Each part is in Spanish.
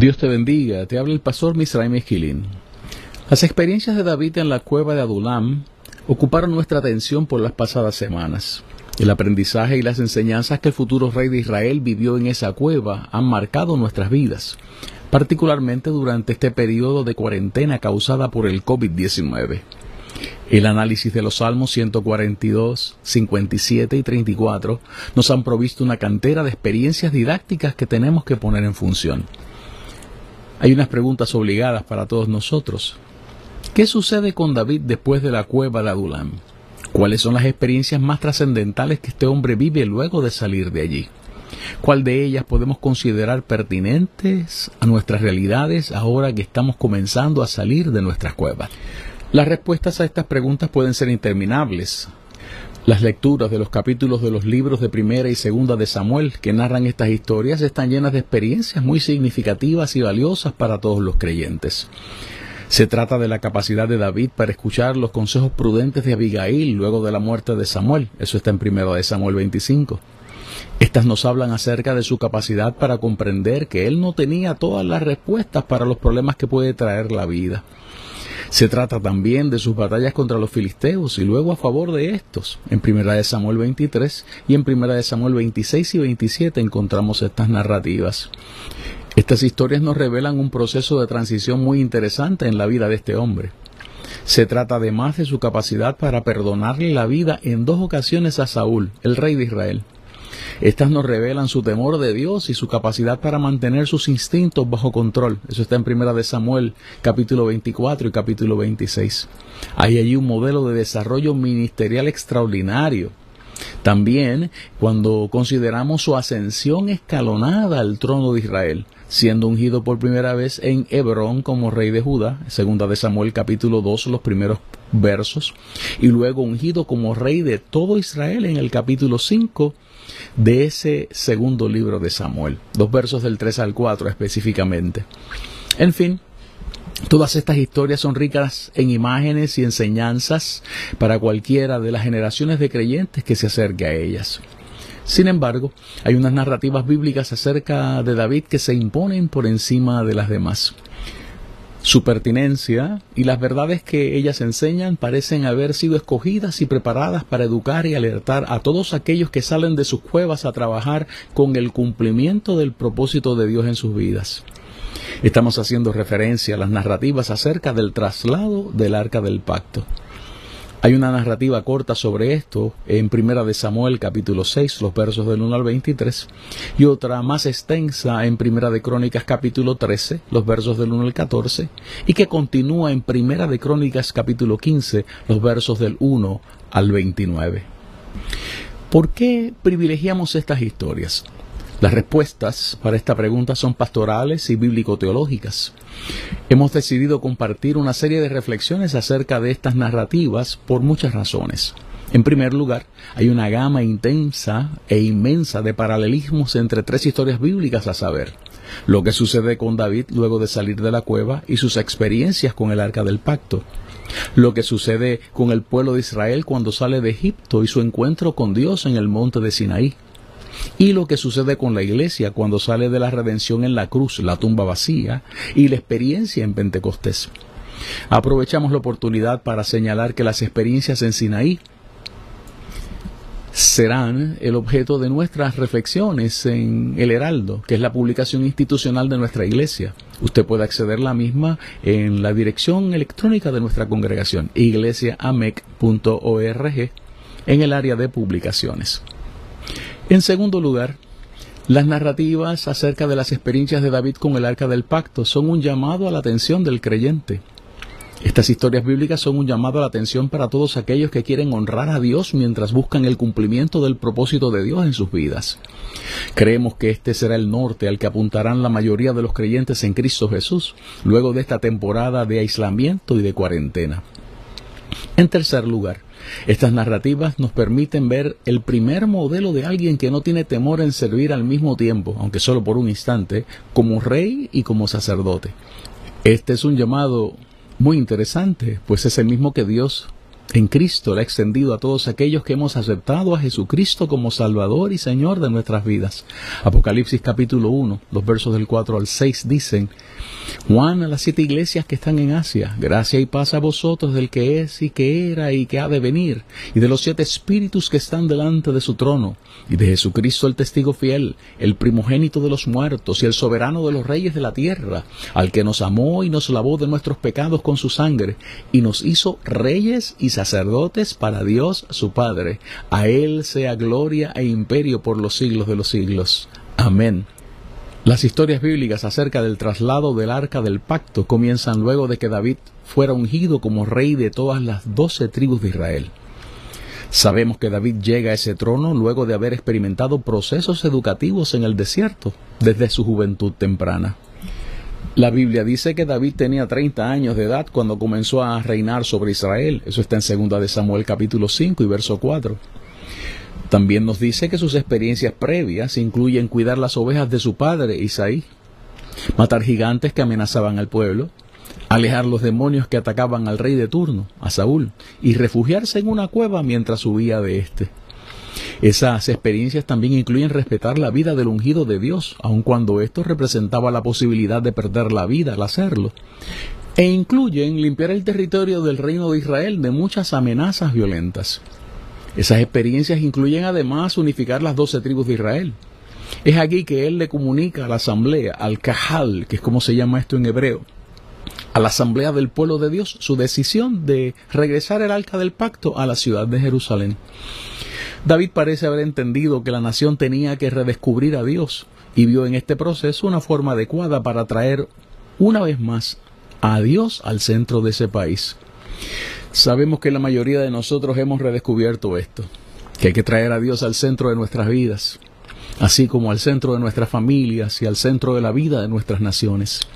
Dios te bendiga, te habla el pastor Misraim Esquilín. Las experiencias de David en la cueva de Adulam ocuparon nuestra atención por las pasadas semanas. El aprendizaje y las enseñanzas que el futuro rey de Israel vivió en esa cueva han marcado nuestras vidas, particularmente durante este periodo de cuarentena causada por el COVID-19. El análisis de los Salmos 142, 57 y 34 nos han provisto una cantera de experiencias didácticas que tenemos que poner en función. Hay unas preguntas obligadas para todos nosotros. ¿Qué sucede con David después de la cueva de Adulam? ¿Cuáles son las experiencias más trascendentales que este hombre vive luego de salir de allí? ¿Cuál de ellas podemos considerar pertinentes a nuestras realidades ahora que estamos comenzando a salir de nuestras cuevas? Las respuestas a estas preguntas pueden ser interminables. Las lecturas de los capítulos de los libros de primera y segunda de Samuel que narran estas historias están llenas de experiencias muy significativas y valiosas para todos los creyentes. Se trata de la capacidad de David para escuchar los consejos prudentes de Abigail luego de la muerte de Samuel. Eso está en primera de Samuel 25. Estas nos hablan acerca de su capacidad para comprender que él no tenía todas las respuestas para los problemas que puede traer la vida. Se trata también de sus batallas contra los filisteos y luego a favor de estos. En Primera de Samuel 23 y en Primera de Samuel 26 y 27 encontramos estas narrativas. Estas historias nos revelan un proceso de transición muy interesante en la vida de este hombre. Se trata además de su capacidad para perdonarle la vida en dos ocasiones a Saúl, el rey de Israel. Estas nos revelan su temor de Dios y su capacidad para mantener sus instintos bajo control. Eso está en Primera de Samuel, capítulo 24 y capítulo 26. Hay allí un modelo de desarrollo ministerial extraordinario. También cuando consideramos su ascensión escalonada al trono de Israel, siendo ungido por primera vez en Hebrón como rey de Judá, segunda de Samuel capítulo 2, los primeros versos, y luego ungido como rey de todo Israel en el capítulo 5 de ese segundo libro de Samuel, dos versos del 3 al 4 específicamente. En fin, Todas estas historias son ricas en imágenes y enseñanzas para cualquiera de las generaciones de creyentes que se acerque a ellas. Sin embargo, hay unas narrativas bíblicas acerca de David que se imponen por encima de las demás. Su pertinencia y las verdades que ellas enseñan parecen haber sido escogidas y preparadas para educar y alertar a todos aquellos que salen de sus cuevas a trabajar con el cumplimiento del propósito de Dios en sus vidas. Estamos haciendo referencia a las narrativas acerca del traslado del arca del pacto. Hay una narrativa corta sobre esto en Primera de Samuel capítulo 6, los versos del 1 al 23, y otra más extensa en Primera de Crónicas capítulo 13, los versos del 1 al 14, y que continúa en Primera de Crónicas capítulo 15, los versos del 1 al 29. ¿Por qué privilegiamos estas historias? Las respuestas para esta pregunta son pastorales y bíblico-teológicas. Hemos decidido compartir una serie de reflexiones acerca de estas narrativas por muchas razones. En primer lugar, hay una gama intensa e inmensa de paralelismos entre tres historias bíblicas a saber, lo que sucede con David luego de salir de la cueva y sus experiencias con el arca del pacto, lo que sucede con el pueblo de Israel cuando sale de Egipto y su encuentro con Dios en el monte de Sinaí, y lo que sucede con la iglesia cuando sale de la redención en la cruz, la tumba vacía, y la experiencia en Pentecostés. Aprovechamos la oportunidad para señalar que las experiencias en Sinaí serán el objeto de nuestras reflexiones en El Heraldo, que es la publicación institucional de nuestra iglesia. Usted puede acceder a la misma en la dirección electrónica de nuestra congregación, iglesiaamec.org, en el área de publicaciones. En segundo lugar, Las narrativas acerca de las experiencias de David con el arca del pacto son un llamado a la atención del creyente. Estas historias bíblicas son un llamado a la atención para todos aquellos que quieren honrar a Dios mientras buscan el cumplimiento del propósito de Dios en sus vidas. Creemos que este será el norte al que apuntarán la mayoría de los creyentes en Cristo Jesús, luego de esta temporada de aislamiento y de cuarentena. En tercer lugar, estas narrativas nos permiten ver el primer modelo de alguien que no tiene temor en servir al mismo tiempo, aunque solo por un instante, como rey y como sacerdote. Este es un llamado muy interesante, pues es el mismo que Dios en Cristo le ha extendido a todos aquellos que hemos aceptado a Jesucristo como Salvador y Señor de nuestras vidas. Apocalipsis capítulo 1, los versos del 4 al 6 dicen, Juan a las siete iglesias que están en Asia, gracia y paz a vosotros del que es y que era y que ha de venir, y de los siete espíritus que están delante de su trono, y de Jesucristo el testigo fiel, el primogénito de los muertos y el soberano de los reyes de la tierra, al que nos amó y nos lavó de nuestros pecados con su sangre, y nos hizo reyes y sacerdotes para Dios su Padre. A Él sea gloria e imperio por los siglos de los siglos. Amén. Las historias bíblicas acerca del traslado del arca del pacto comienzan luego de que David fuera ungido como rey de todas las doce tribus de Israel. Sabemos que David llega a ese trono luego de haber experimentado procesos educativos en el desierto desde su juventud temprana. La Biblia dice que David tenía 30 años de edad cuando comenzó a reinar sobre Israel. Eso está en 2 de Samuel capítulo 5 y verso 4. También nos dice que sus experiencias previas incluyen cuidar las ovejas de su padre, Isaí, matar gigantes que amenazaban al pueblo, alejar los demonios que atacaban al rey de turno, a Saúl, y refugiarse en una cueva mientras subía de éste. Esas experiencias también incluyen respetar la vida del ungido de Dios, aun cuando esto representaba la posibilidad de perder la vida al hacerlo. E incluyen limpiar el territorio del reino de Israel de muchas amenazas violentas. Esas experiencias incluyen además unificar las doce tribus de Israel. Es aquí que él le comunica a la asamblea, al Cajal, que es como se llama esto en hebreo, a la asamblea del pueblo de Dios, su decisión de regresar el arca del pacto a la ciudad de Jerusalén. David parece haber entendido que la nación tenía que redescubrir a Dios y vio en este proceso una forma adecuada para traer una vez más a Dios al centro de ese país. Sabemos que la mayoría de nosotros hemos redescubierto esto, que hay que traer a Dios al centro de nuestras vidas, así como al centro de nuestras familias y al centro de la vida de nuestras naciones.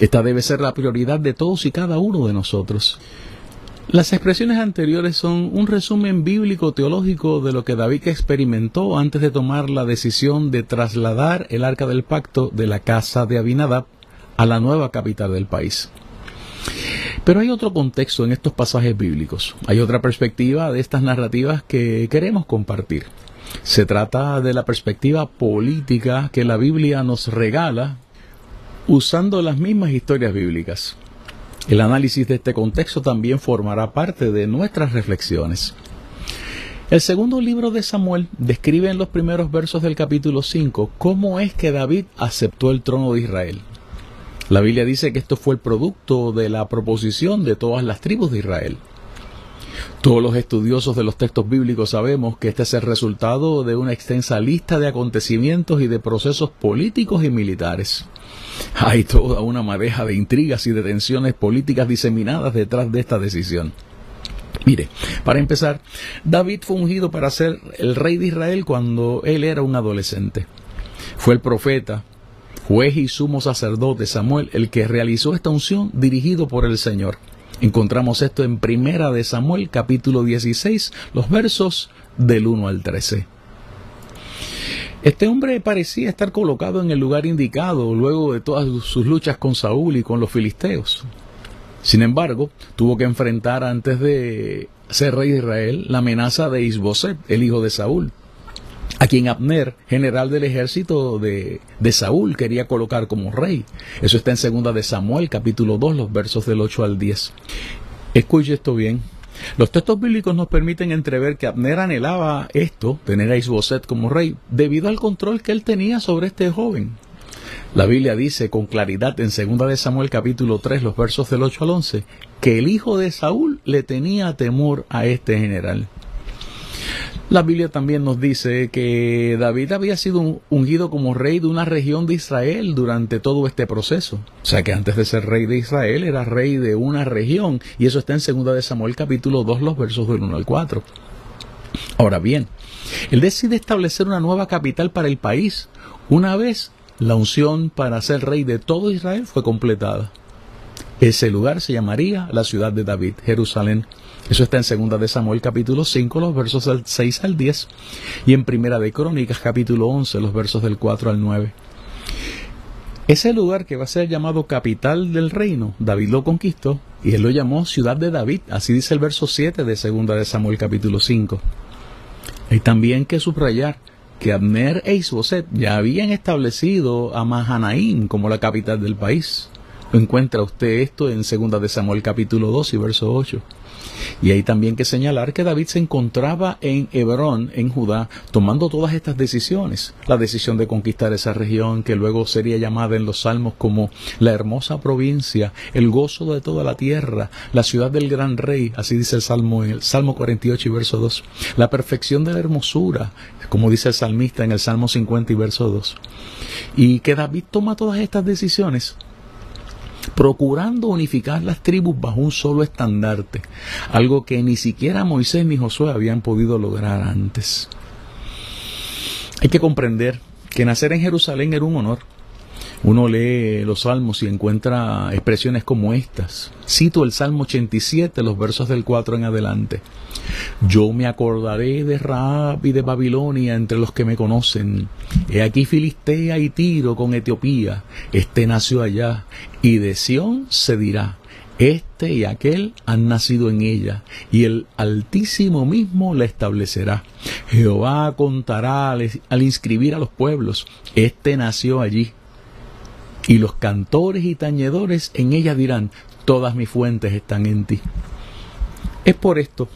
Esta debe ser la prioridad de todos y cada uno de nosotros. Las expresiones anteriores son un resumen bíblico teológico de lo que David experimentó antes de tomar la decisión de trasladar el arca del pacto de la casa de Abinadab a la nueva capital del país. Pero hay otro contexto en estos pasajes bíblicos, hay otra perspectiva de estas narrativas que queremos compartir. Se trata de la perspectiva política que la Biblia nos regala usando las mismas historias bíblicas. El análisis de este contexto también formará parte de nuestras reflexiones. El segundo libro de Samuel describe en los primeros versos del capítulo 5 cómo es que David aceptó el trono de Israel. La Biblia dice que esto fue el producto de la proposición de todas las tribus de Israel. Todos los estudiosos de los textos bíblicos sabemos que este es el resultado de una extensa lista de acontecimientos y de procesos políticos y militares. Hay toda una madeja de intrigas y de tensiones políticas diseminadas detrás de esta decisión. Mire, para empezar, David fue ungido para ser el rey de Israel cuando él era un adolescente. Fue el profeta, juez y sumo sacerdote Samuel el que realizó esta unción dirigido por el Señor. Encontramos esto en Primera de Samuel capítulo 16, los versos del 1 al 13. Este hombre parecía estar colocado en el lugar indicado luego de todas sus luchas con Saúl y con los filisteos. Sin embargo, tuvo que enfrentar antes de ser rey de Israel la amenaza de Isboset, el hijo de Saúl a quien Abner, general del ejército de, Saúl, quería colocar como rey. Eso está en segunda de Samuel, capítulo 2, los versos del 8 al 10. Escuche esto bien. Los textos bíblicos nos permiten entrever que Abner anhelaba esto, tener a Isboset como rey, debido al control que él tenía sobre este joven. La Biblia dice con claridad en 2 de Samuel capítulo 3, los versos del 8 al 11, que el hijo de Saúl le tenía temor a este general. La Biblia también nos dice que David había sido ungido como rey de una región de Israel durante todo este proceso. O sea que antes de ser rey de Israel era rey de una región. Y eso está en 2 de Samuel capítulo 2, los versos del 1 al 4. Ahora bien, él decide establecer una nueva capital para el país una vez la unción para ser rey de todo Israel fue completada. Ese lugar se llamaría la ciudad de David, Jerusalén. Eso está en 2 de Samuel capítulo 5, los versos del 6 al 10, y en Primera de Crónicas capítulo 11, los versos del 4 al 9. Ese lugar que va a ser llamado capital del reino, David lo conquistó y él lo llamó ciudad de David, así dice el verso 7 de 2 de Samuel capítulo 5. Hay también que subrayar que Abner e Isboset ya habían establecido a Mahanaim como la capital del país. Encuentra usted esto en 2 de Samuel capítulo 2 y verso 8. Y hay también que señalar que David se encontraba en Hebrón, en Judá, tomando todas estas decisiones. La decisión de conquistar esa región, que luego sería llamada en los salmos como la hermosa provincia, el gozo de toda la tierra, la ciudad del gran rey, así dice el Salmo en el Salmo 48 y verso 2. La perfección de la hermosura, como dice el salmista en el Salmo 50 y verso 2. Y que David toma todas estas decisiones procurando unificar las tribus bajo un solo estandarte, algo que ni siquiera Moisés ni Josué habían podido lograr antes. Hay que comprender que nacer en Jerusalén era un honor. Uno lee los salmos y encuentra expresiones como estas. Cito el Salmo 87, los versos del 4 en adelante. Yo me acordaré de Raab y de Babilonia entre los que me conocen. He aquí Filistea y Tiro con Etiopía. Este nació allá. Y de Sión se dirá, este y aquel han nacido en ella, y el Altísimo mismo la establecerá. Jehová contará al, inscribir a los pueblos, este nació allí. Y los cantores y tañedores en ella dirán, todas mis fuentes están en ti. Es por esto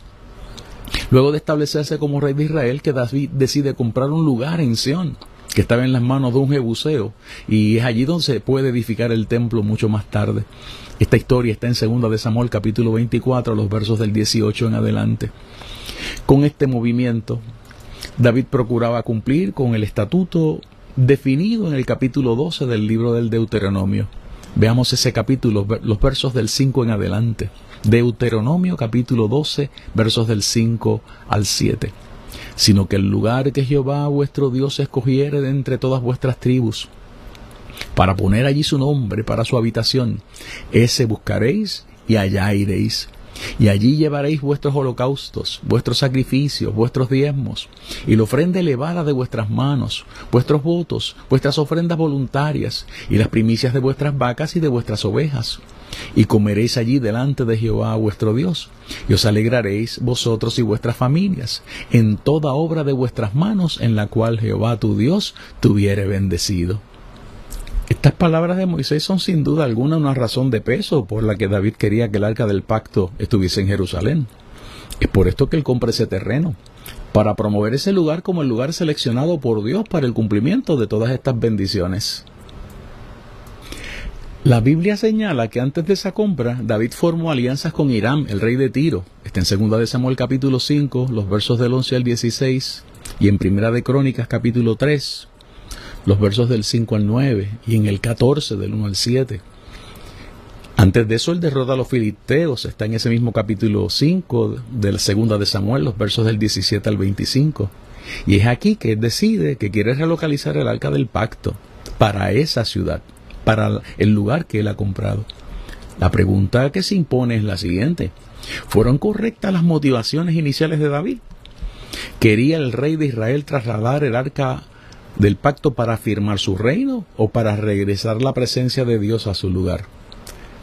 Luego de establecerse como rey de Israel, que David decide comprar un lugar en Sión, que estaba en las manos de un jebuseo, y es allí donde se puede edificar el templo mucho más tarde. Esta historia está en 2 de Samuel capítulo 24, los versos del 18 en adelante. Con este movimiento, David procuraba cumplir con el estatuto definido en el capítulo 12 del libro del Deuteronomio. Veamos ese capítulo, los versos del 5 en adelante. Deuteronomio capítulo 12, versos del 5 al 7. Sino que el lugar que Jehová vuestro Dios escogiere de entre todas vuestras tribus, para poner allí su nombre para su habitación, ese buscaréis y allá iréis. Y allí llevaréis vuestros holocaustos, vuestros sacrificios, vuestros diezmos, y la ofrenda elevada de vuestras manos, vuestros votos, vuestras ofrendas voluntarias, y las primicias de vuestras vacas y de vuestras ovejas y comeréis allí delante de Jehová vuestro Dios, y os alegraréis vosotros y vuestras familias en toda obra de vuestras manos en la cual Jehová tu Dios tuviere bendecido. Estas palabras de Moisés son sin duda alguna una razón de peso por la que David quería que el arca del pacto estuviese en Jerusalén. Es por esto que él compra ese terreno, para promover ese lugar como el lugar seleccionado por Dios para el cumplimiento de todas estas bendiciones. La Biblia señala que antes de esa compra, David formó alianzas con Irán, el rey de Tiro. Está en 2 de Samuel capítulo 5, los versos del 11 al 16, y en Primera de Crónicas capítulo 3, los versos del 5 al 9, y en el 14 del 1 al 7. Antes de eso, el derrota a los filisteos está en ese mismo capítulo 5 del 2 de Samuel, los versos del 17 al 25. Y es aquí que él decide que quiere relocalizar el arca del pacto para esa ciudad para el lugar que él ha comprado. La pregunta que se impone es la siguiente. ¿Fueron correctas las motivaciones iniciales de David? ¿Quería el rey de Israel trasladar el arca del pacto para afirmar su reino o para regresar la presencia de Dios a su lugar?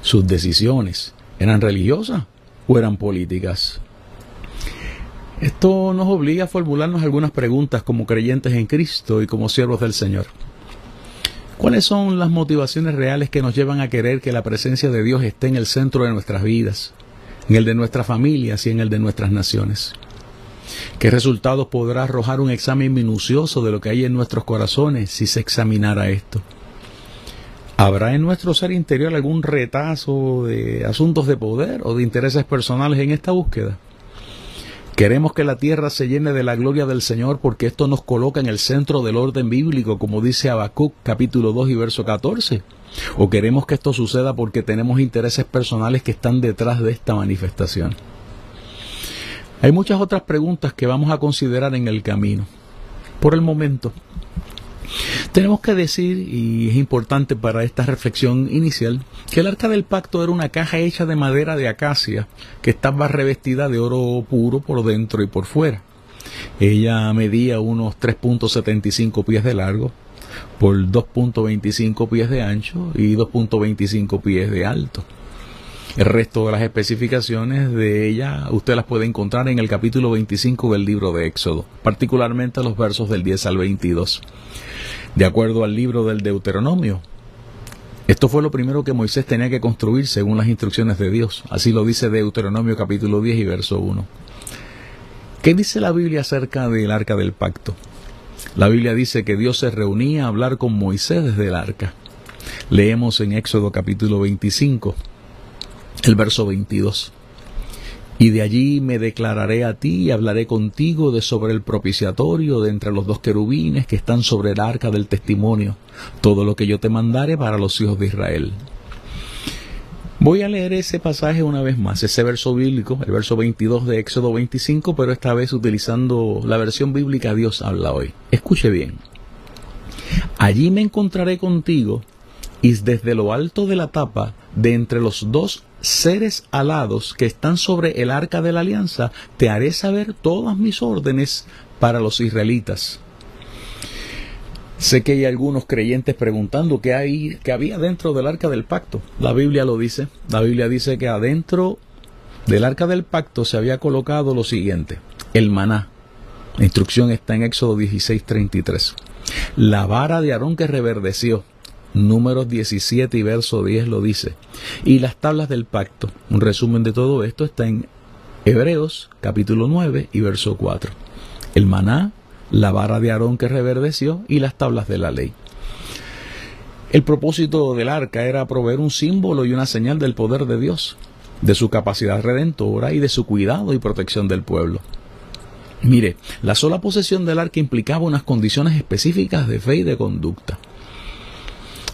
¿Sus decisiones eran religiosas o eran políticas? Esto nos obliga a formularnos algunas preguntas como creyentes en Cristo y como siervos del Señor. ¿Cuáles son las motivaciones reales que nos llevan a querer que la presencia de Dios esté en el centro de nuestras vidas, en el de nuestras familias y en el de nuestras naciones? ¿Qué resultados podrá arrojar un examen minucioso de lo que hay en nuestros corazones si se examinara esto? ¿Habrá en nuestro ser interior algún retazo de asuntos de poder o de intereses personales en esta búsqueda? Queremos que la tierra se llene de la gloria del Señor porque esto nos coloca en el centro del orden bíblico, como dice Habacuc capítulo 2 y verso 14. O queremos que esto suceda porque tenemos intereses personales que están detrás de esta manifestación. Hay muchas otras preguntas que vamos a considerar en el camino. Por el momento, tenemos que decir, y es importante para esta reflexión inicial, que el arca del pacto era una caja hecha de madera de acacia que estaba revestida de oro puro por dentro y por fuera. Ella medía unos 3.75 pies de largo por 2.25 pies de ancho y 2.25 pies de alto. El resto de las especificaciones de ella usted las puede encontrar en el capítulo 25 del libro de Éxodo, particularmente los versos del 10 al 22. De acuerdo al libro del Deuteronomio, esto fue lo primero que Moisés tenía que construir según las instrucciones de Dios. Así lo dice Deuteronomio capítulo 10 y verso 1. ¿Qué dice la Biblia acerca del arca del pacto? La Biblia dice que Dios se reunía a hablar con Moisés desde el arca. Leemos en Éxodo capítulo 25, el verso 22. Y de allí me declararé a ti y hablaré contigo de sobre el propiciatorio de entre los dos querubines que están sobre el arca del testimonio, todo lo que yo te mandare para los hijos de Israel. Voy a leer ese pasaje una vez más, ese verso bíblico, el verso 22 de Éxodo 25, pero esta vez utilizando la versión bíblica Dios habla hoy. Escuche bien. Allí me encontraré contigo y desde lo alto de la tapa, de entre los dos seres alados que están sobre el arca de la alianza, te haré saber todas mis órdenes para los israelitas. Sé que hay algunos creyentes preguntando qué, hay, qué había dentro del arca del pacto. La Biblia lo dice. La Biblia dice que adentro del arca del pacto se había colocado lo siguiente, el maná. La instrucción está en Éxodo 16:33. La vara de Aarón que reverdeció, Números 17 y verso 10 lo dice. Y las tablas del pacto. Un resumen de todo esto está en Hebreos capítulo 9 y verso 4. El maná, la vara de Aarón que reverdeció y las tablas de la ley. El propósito del arca era proveer un símbolo y una señal del poder de Dios, de su capacidad redentora y de su cuidado y protección del pueblo. Mire, la sola posesión del arca implicaba unas condiciones específicas de fe y de conducta.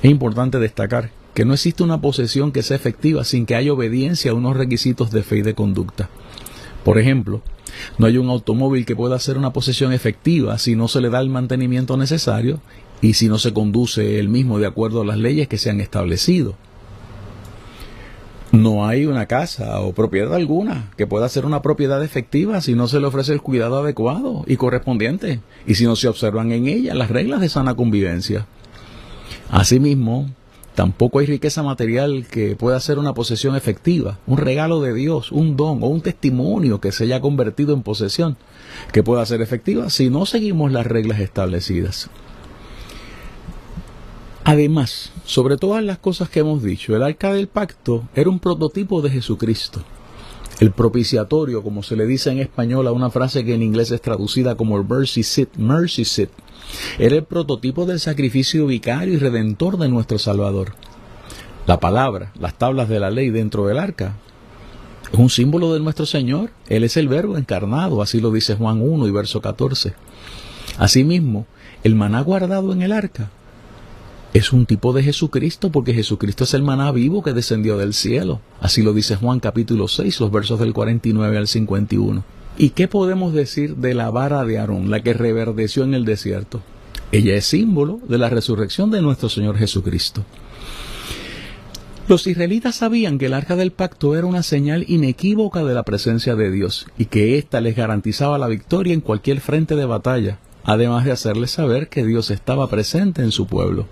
Es importante destacar que no existe una posesión que sea efectiva sin que haya obediencia a unos requisitos de fe y de conducta. Por ejemplo, no hay un automóvil que pueda ser una posesión efectiva si no se le da el mantenimiento necesario y si no se conduce el mismo de acuerdo a las leyes que se han establecido. No hay una casa o propiedad alguna que pueda ser una propiedad efectiva si no se le ofrece el cuidado adecuado y correspondiente y si no se observan en ella las reglas de sana convivencia. Asimismo, tampoco hay riqueza material que pueda ser una posesión efectiva, un regalo de Dios, un don o un testimonio que se haya convertido en posesión, que pueda ser efectiva si no seguimos las reglas establecidas. Además, sobre todas las cosas que hemos dicho, el arca del pacto era un prototipo de Jesucristo. El propiciatorio, como se le dice en español a una frase que en inglés es traducida como mercy seat, mercy seat, era el prototipo del sacrificio vicario y redentor de nuestro Salvador. La palabra, las tablas de la ley dentro del arca, es un símbolo de nuestro Señor. Él es el verbo encarnado, así lo dice Juan 1 y verso 14. Asimismo, el maná guardado en el arca es un tipo de Jesucristo porque Jesucristo es el maná vivo que descendió del cielo. Así lo dice Juan capítulo 6, los versos del 49 al 51. ¿Y qué podemos decir de la vara de Aarón, la que reverdeció en el desierto? Ella es símbolo de la resurrección de nuestro Señor Jesucristo. Los israelitas sabían que el arca del pacto era una señal inequívoca de la presencia de Dios y que ésta les garantizaba la victoria en cualquier frente de batalla, además de hacerles saber que Dios estaba presente en su pueblo.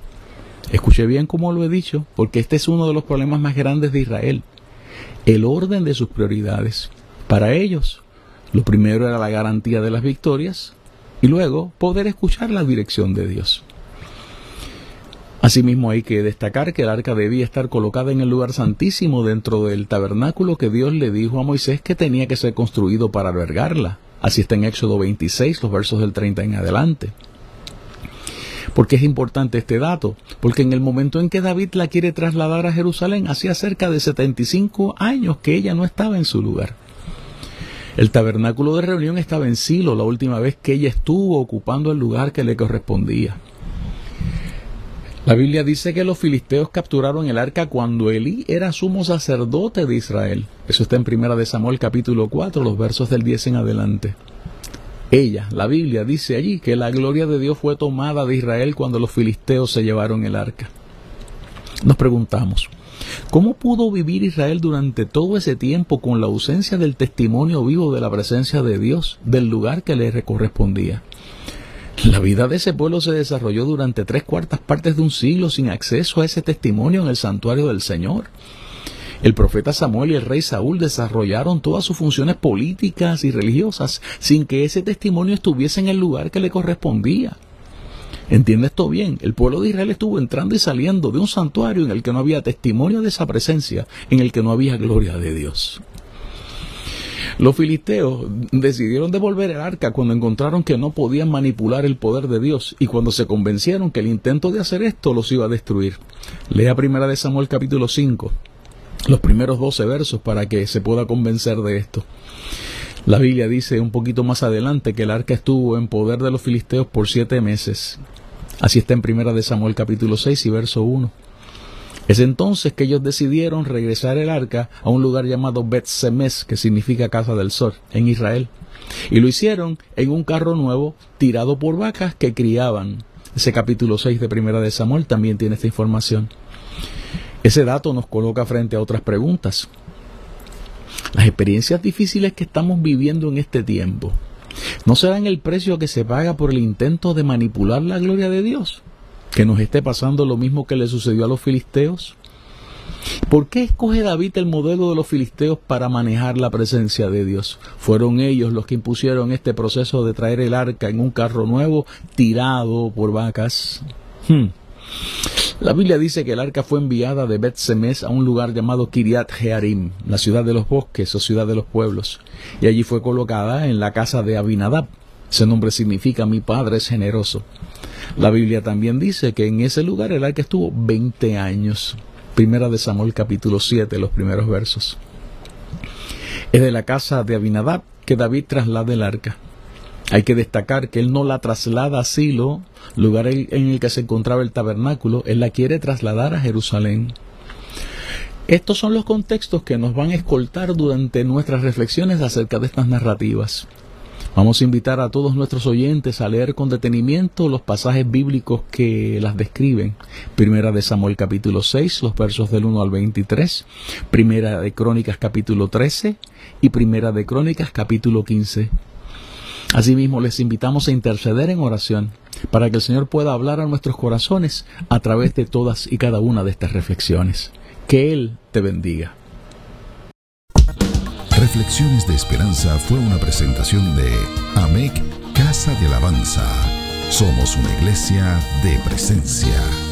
Escuche bien como lo he dicho, porque este es uno de los problemas más grandes de Israel, el orden de sus prioridades. Para ellos, lo primero era la garantía de las victorias y luego poder escuchar la dirección de Dios. Asimismo hay que destacar que el arca debía estar colocada en el lugar santísimo dentro del tabernáculo que Dios le dijo a Moisés que tenía que ser construido para albergarla. Así está en Éxodo 26, los versos del 30 en adelante. ¿Por qué es importante este dato? Porque en el momento en que David la quiere trasladar a Jerusalén, hacía cerca de 75 años que ella no estaba en su lugar. El tabernáculo de reunión estaba en Silo la última vez que ella estuvo ocupando el lugar que le correspondía. La Biblia dice que los filisteos capturaron el arca cuando Elí era sumo sacerdote de Israel. Eso está en Primera de Samuel capítulo 4, los versos del 10 en adelante. Ella, la Biblia, dice allí que la gloria de Dios fue tomada de Israel cuando los filisteos se llevaron el arca. Nos preguntamos, ¿cómo pudo vivir Israel durante todo ese tiempo con la ausencia del testimonio vivo de la presencia de Dios, del lugar que le correspondía? La vida de ese pueblo se desarrolló durante tres cuartas partes de un siglo sin acceso a ese testimonio en el santuario del Señor. El profeta Samuel y el rey Saúl desarrollaron todas sus funciones políticas y religiosas sin que ese testimonio estuviese en el lugar que le correspondía. Entiende esto bien, el pueblo de Israel estuvo entrando y saliendo de un santuario en el que no había testimonio de esa presencia, en el que no había gloria de Dios. Los filisteos decidieron devolver el arca cuando encontraron que no podían manipular el poder de Dios y cuando se convencieron que el intento de hacer esto los iba a destruir. Lea primera de Samuel capítulo 5, los primeros 12 versos para que se pueda convencer de esto. La Biblia dice un poquito más adelante que el arca estuvo en poder de los filisteos por siete meses. Así está en primera de Samuel capítulo 6 y verso 1. Es entonces que ellos decidieron regresar el arca a un lugar llamado Bet Semes, que significa casa del sol, en Israel. Y lo hicieron en un carro nuevo tirado por vacas que criaban. Ese capítulo 6 de primera de Samuel también tiene esta información. Ese dato nos coloca frente a otras preguntas. Las experiencias difíciles que estamos viviendo en este tiempo, ¿no serán el precio que se paga por el intento de manipular la gloria de Dios? ¿Que nos esté pasando lo mismo que le sucedió a los filisteos? ¿Por qué escoge David el modelo de los filisteos para manejar la presencia de Dios? Fueron ellos los que impusieron este proceso de traer el arca en un carro nuevo tirado por vacas. Hmm. La Biblia dice que el arca fue enviada de Bet Semes a un lugar llamado Kiriat Jearim, la ciudad de los bosques o ciudad de los pueblos, y allí fue colocada en la casa de Abinadab. Ese nombre significa mi padre es generoso. La Biblia también dice que en ese lugar el arca estuvo 20 años. Primera de Samuel capítulo 7, los primeros versos. Es de la casa de Abinadab que David traslada el arca. Hay que destacar que él no la traslada a Silo, lugar en el que se encontraba el tabernáculo, él la quiere trasladar a Jerusalén. Estos son los contextos que nos van a escoltar durante nuestras reflexiones acerca de estas narrativas. Vamos a invitar a todos nuestros oyentes a leer con detenimiento los pasajes bíblicos que las describen. Primera de Samuel capítulo 6, los versos del 1 al 23. Primera de Crónicas capítulo 13 y Primera de Crónicas capítulo 15. Asimismo, les invitamos a interceder en oración para que el Señor pueda hablar a nuestros corazones a través de todas y cada una de estas reflexiones. Que Él te bendiga. Reflexiones de Esperanza fue una presentación de AMEC Casa de Alabanza. Somos una iglesia de presencia.